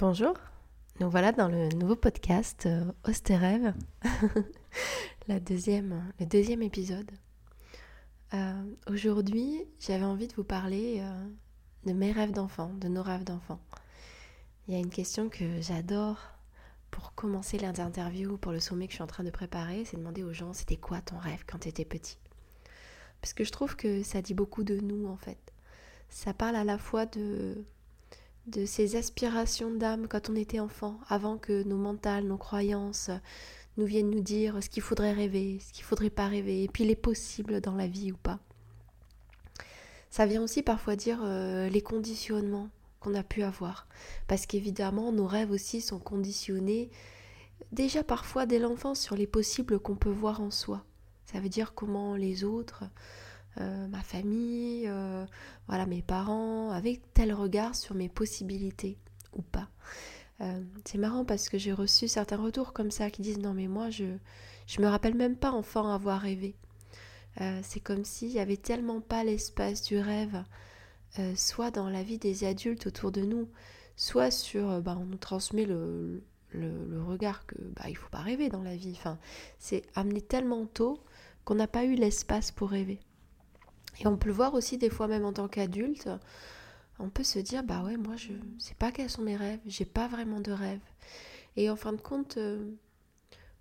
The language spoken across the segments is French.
Bonjour, nous voilà dans le nouveau podcast euh, Rêve, le deuxième épisode. Euh, aujourd'hui, j'avais envie de vous parler euh, de mes rêves d'enfant, de nos rêves d'enfant. Il y a une question que j'adore pour commencer l'interview, pour le sommet que je suis en train de préparer, c'est demander aux gens c'était quoi ton rêve quand tu étais petit? Parce que je trouve que ça dit beaucoup de nous en fait. Ça parle à la fois de de ces aspirations d'âme quand on était enfant, avant que nos mentales, nos croyances nous viennent nous dire ce qu'il faudrait rêver, ce qu'il faudrait pas rêver, et puis les possibles dans la vie ou pas. Ça vient aussi parfois dire euh, les conditionnements qu'on a pu avoir, parce qu'évidemment nos rêves aussi sont conditionnés déjà parfois dès l'enfance sur les possibles qu'on peut voir en soi. Ça veut dire comment les autres euh, ma famille, euh, voilà mes parents, avec tel regard sur mes possibilités ou pas. Euh, c'est marrant parce que j'ai reçu certains retours comme ça qui disent non mais moi je je me rappelle même pas enfant avoir rêvé. c'est comme s'il y avait tellement pas l'espace du rêve, soit dans la vie des adultes autour de nous, soit sur bah, on nous transmet le, le, regard que bah il faut pas rêver dans la vie. Enfin, c'est amené tellement tôt qu'on n'a pas eu l'espace pour rêver. Et on peut le voir aussi des fois même en tant qu'adulte. On peut se dire bah ouais moi je sais pas quels sont mes rêves, j'ai pas vraiment de rêves. Et en fin de compte, euh,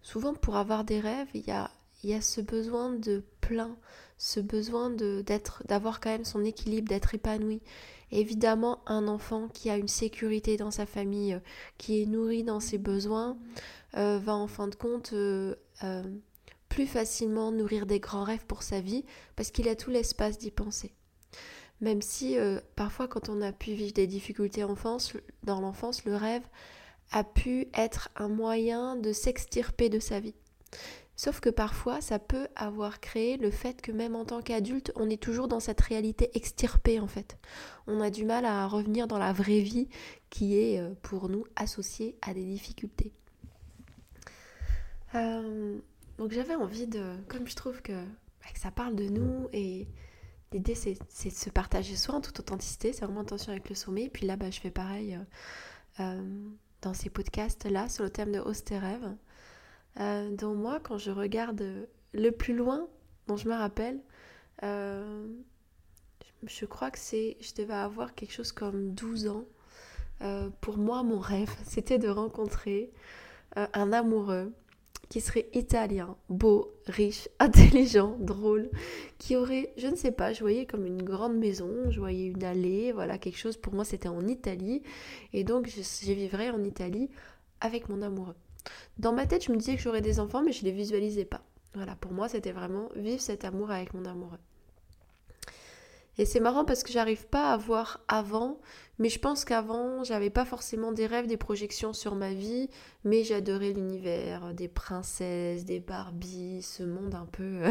souvent pour avoir des rêves, il y a, y a ce besoin de plein, ce besoin d'être d'avoir quand même son équilibre, d'être épanoui. évidemment, un enfant qui a une sécurité dans sa famille, euh, qui est nourri dans ses besoins, euh, va en fin de compte plus facilement nourrir des grands rêves pour sa vie parce qu'il a tout l'espace d'y penser. Même si euh, parfois quand on a pu vivre des difficultés enfance, dans l'enfance, le rêve a pu être un moyen de s'extirper de sa vie. Sauf que parfois, ça peut avoir créé le fait que même en tant qu'adulte, on est toujours dans cette réalité extirpée en fait. On a du mal à revenir dans la vraie vie qui est euh, pour nous associée à des difficultés. Euh, donc j'avais envie de, comme je trouve que, bah, ça parle de nous et l'idée c'est, de se partager soi en toute authenticité, c'est vraiment intention avec le sommet. Et puis là, bah, je fais pareil euh, euh, dans ces podcasts-là sur le thème de Hausse tes rêves. Euh, donc moi, quand je regarde le plus loin dont je me rappelle, je crois que c'est, je devais avoir quelque chose comme 12 ans. pour moi, mon rêve, c'était de rencontrer un amoureux qui serait italien, beau, riche, intelligent, drôle, qui aurait, je ne sais pas, je voyais comme une grande maison, je voyais une allée, voilà, quelque chose, pour moi c'était en Italie, et donc je, je vivrais en Italie avec mon amoureux. Dans ma tête, je me disais que j'aurais des enfants, mais je ne les visualisais pas. Voilà, pour moi, c'était vraiment vivre cet amour avec mon amoureux. Et c'est marrant parce que j'arrive pas à voir avant, mais je pense qu'avant, j'avais pas forcément des rêves, des projections sur ma vie, mais j'adorais l'univers, des princesses, des Barbies, ce monde un peu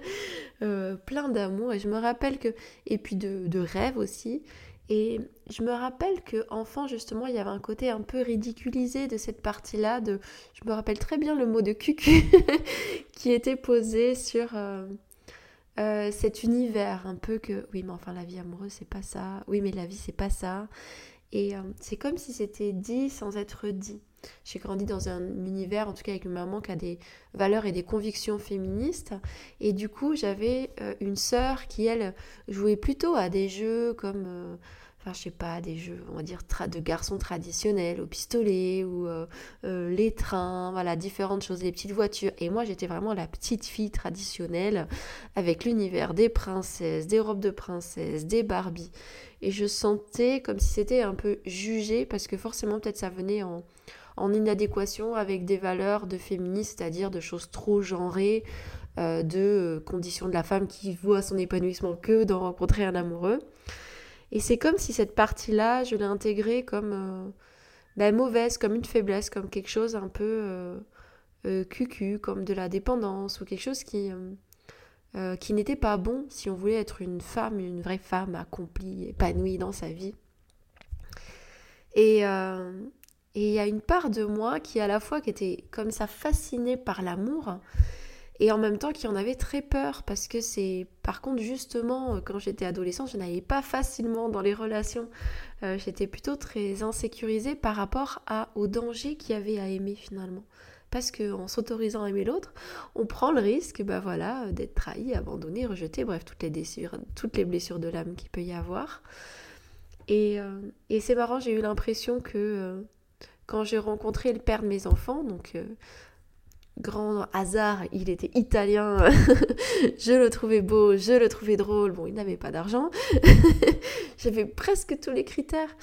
euh, plein d'amour. Et je me rappelle que, et puis de, de rêves aussi. Et je me rappelle que enfant justement, il y avait un côté un peu ridiculisé de cette partie-là. De, je me rappelle très bien le mot de cucu qui était posé sur. Euh, euh, cet univers un peu que oui mais enfin la vie amoureuse c'est pas ça, oui mais la vie c'est pas ça. Et euh, c'est comme si c'était dit sans être dit. J'ai grandi dans un univers, en tout cas avec une maman qui a des valeurs et des convictions féministes. Et du coup, j'avais euh, une sœur qui, elle, jouait plutôt à des jeux comme enfin je sais pas, des jeux, on va dire, de garçons traditionnels, au pistolet ou euh, euh, les trains, voilà, différentes choses, les petites voitures. Et moi, j'étais vraiment la petite fille traditionnelle avec l'univers des princesses, des robes de princesses, des Barbie. Et je sentais comme si c'était un peu jugé parce que forcément, peut-être ça venait en, en inadéquation avec des valeurs de féministes, c'est-à-dire de choses trop genrées, euh, de conditions de la femme qui voit son épanouissement que d'en rencontrer un amoureux. Et c'est comme si cette partie-là, je l'ai intégrée comme euh, ben, mauvaise, comme une faiblesse, comme quelque chose un peu euh, euh, cucu, comme de la dépendance ou quelque chose qui, qui n'était pas bon si on voulait être une femme, une vraie femme accomplie, épanouie dans sa vie. Et il y a une part de moi qui à la fois qui était comme ça fascinée par l'amour et en même temps qui en avait très peur parce que c'est par contre justement euh, quand j'étais adolescente je n'allais pas facilement dans les relations. Euh, j'étais plutôt très insécurisée par rapport à, au danger qu'il y avait à aimer finalement. Parce qu'en s'autorisant à aimer l'autre on prend le risque bah voilà d'être trahi abandonné rejeté bref toutes les blessures de l'âme qu'il peut y avoir. Et, euh, et c'est marrant j'ai eu l'impression que quand j'ai rencontré le père de mes enfants donc grand hasard, il était italien, je le trouvais beau, je le trouvais drôle, bon, il n'avait pas d'argent, j'avais presque tous les critères.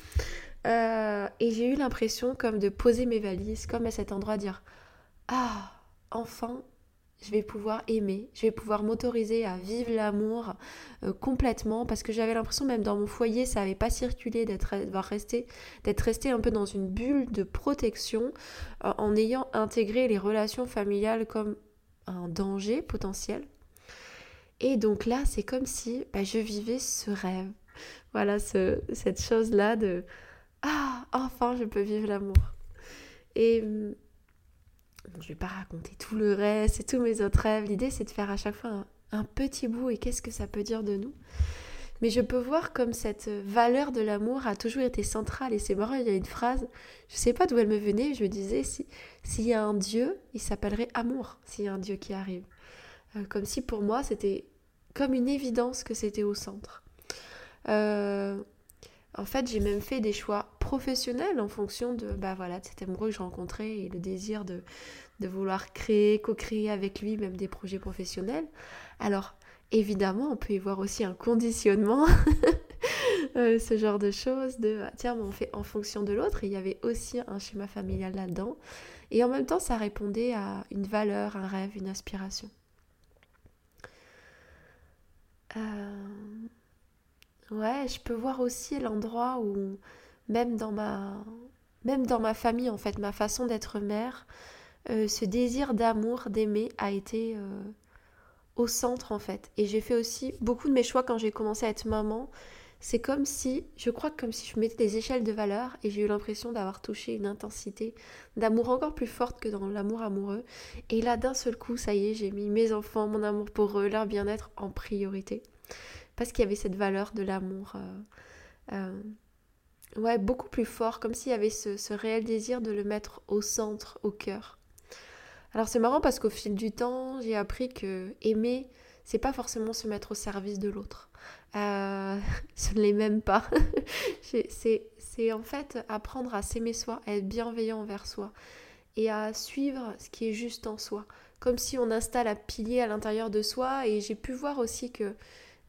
Euh, et j'ai eu l'impression comme de poser mes valises, comme à cet endroit, dire Ah, enfin, je vais pouvoir aimer, je vais pouvoir m'autoriser à vivre l'amour euh, complètement parce que j'avais l'impression même dans mon foyer ça n'avait pas circulé d'être resté d'être resté un peu dans une bulle de protection euh, en ayant intégré les relations familiales comme un danger potentiel. Et donc là, c'est comme si bah, je vivais ce rêve. Voilà, ce, cette chose-là de Ah, enfin, je peux vivre l'amour. Et hum, je ne vais pas raconter tout le reste et tous mes autres rêves. L'idée, c'est de faire à chaque fois un, petit bout et qu'est-ce que ça peut dire de nous. Mais je peux voir comme cette valeur de l'amour a toujours été centrale. Et c'est marrant, il y a une phrase, je ne sais pas d'où elle me venait, je me disais, s'il y a un Dieu, il s'appellerait amour, s'il y a un Dieu qui arrive. Euh, comme si pour moi, c'était comme une évidence que c'était au centre. Euh, en fait, j'ai même fait des choix professionnels en fonction de, bah cet amoureux que je rencontrais et le désir de, de vouloir créer, co-créer avec lui même des projets professionnels. Alors, évidemment, on peut y voir aussi un conditionnement, euh, ce genre de choses, de ah, tiens, on fait en fonction de l'autre. Il y avait aussi un schéma familial là-dedans. Et en même temps, ça répondait à une valeur, un rêve, une aspiration. Euh... Ouais, je peux voir aussi l'endroit où, même dans ma, même dans ma famille, en fait, ma façon d'être mère, euh, ce désir d'amour, d'aimer, a été euh, au centre, en fait. Et j'ai fait aussi beaucoup de mes choix quand j'ai commencé à être maman. C'est comme si, je crois comme si je mettais des échelles de valeur et j'ai eu l'impression d'avoir touché une intensité d'amour encore plus forte que dans l'amour amoureux. Et là, d'un seul coup, ça y est, j'ai mis mes enfants, mon amour pour eux, leur bien-être en priorité parce qu'il y avait cette valeur de l'amour. Euh, euh, ouais, beaucoup plus fort, comme s'il y avait ce, réel désir de le mettre au centre, au cœur. Alors c'est marrant parce qu'au fil du temps, j'ai appris que aimer, c'est pas forcément se mettre au service de l'autre. Ce ne l'est même pas. c'est en fait apprendre à s'aimer soi, à être bienveillant envers soi et à suivre ce qui est juste en soi. Comme si on installe un pilier à l'intérieur de soi et j'ai pu voir aussi que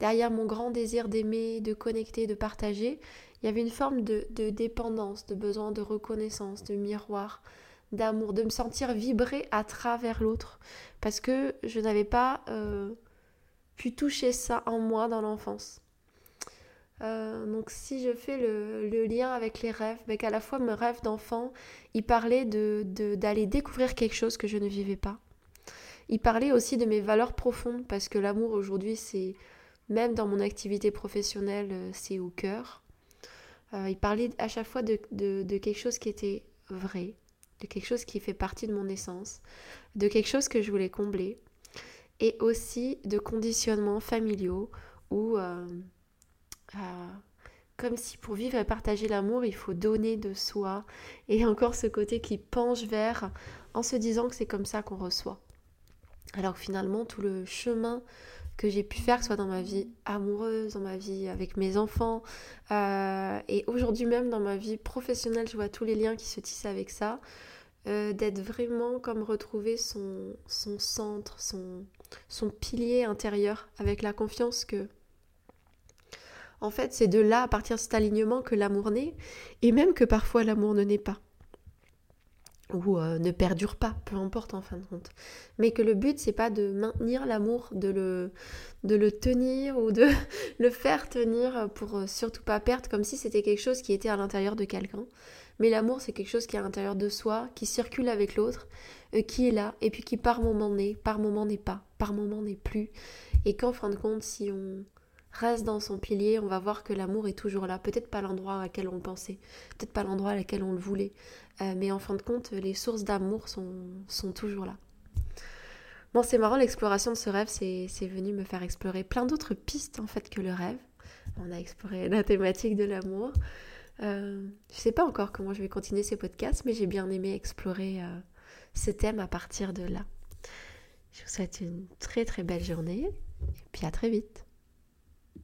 derrière mon grand désir d'aimer, de connecter, de partager, il y avait une forme de, dépendance, de besoin de reconnaissance, de miroir, d'amour, de me sentir vibrer à travers l'autre, parce que je n'avais pas euh, pu toucher ça en moi dans l'enfance. Euh, donc si je fais le, lien avec les rêves, mais ben, qu'à la fois mes rêves d'enfant, il parlait d'aller de, d'aller découvrir quelque chose que je ne vivais pas. Il parlait aussi de mes valeurs profondes, parce que l'amour aujourd'hui c'est même dans mon activité professionnelle, euh, c'est au cœur. Euh, il parlait à chaque fois de, quelque chose qui était vrai, de quelque chose qui fait partie de mon essence, de quelque chose que je voulais combler, et aussi de conditionnements familiaux où, euh, comme si pour vivre et partager l'amour, il faut donner de soi, et encore ce côté qui penche vers en se disant que c'est comme ça qu'on reçoit. Alors finalement, tout le chemin que j'ai pu faire, soit dans ma vie amoureuse, dans ma vie avec mes enfants. Euh, et aujourd'hui même dans ma vie professionnelle, je vois tous les liens qui se tissent avec ça. Euh, d'être vraiment comme retrouver son, centre, son, son pilier intérieur, avec la confiance que en fait, c'est de là, à partir de cet alignement, que l'amour naît, et même que parfois l'amour ne naît pas ou euh, ne perdure pas, peu importe en fin de compte. Mais que le but c'est pas de maintenir l'amour, de le, tenir ou de le faire tenir pour euh, surtout pas perdre comme si c'était quelque chose qui était à l'intérieur de quelqu'un. Mais l'amour c'est quelque chose qui est à l'intérieur de soi, qui circule avec l'autre, euh, qui est là et puis qui par moment n'est, par moment n'est pas, par moment n'est plus. Et qu'en fin de compte si on reste dans son pilier, on va voir que l'amour est toujours là. Peut-être pas l'endroit à laquelle on pensait, peut-être pas l'endroit à laquelle on le voulait, euh, mais en fin de compte, les sources d'amour sont, sont, toujours là. Bon, c'est marrant, l'exploration de ce rêve, c'est venu me faire explorer plein d'autres pistes en fait que le rêve. On a exploré la thématique de l'amour. Euh, je sais pas encore comment je vais continuer ces podcasts, mais j'ai bien aimé explorer euh, ce thème à partir de là. Je vous souhaite une très très belle journée et puis à très vite.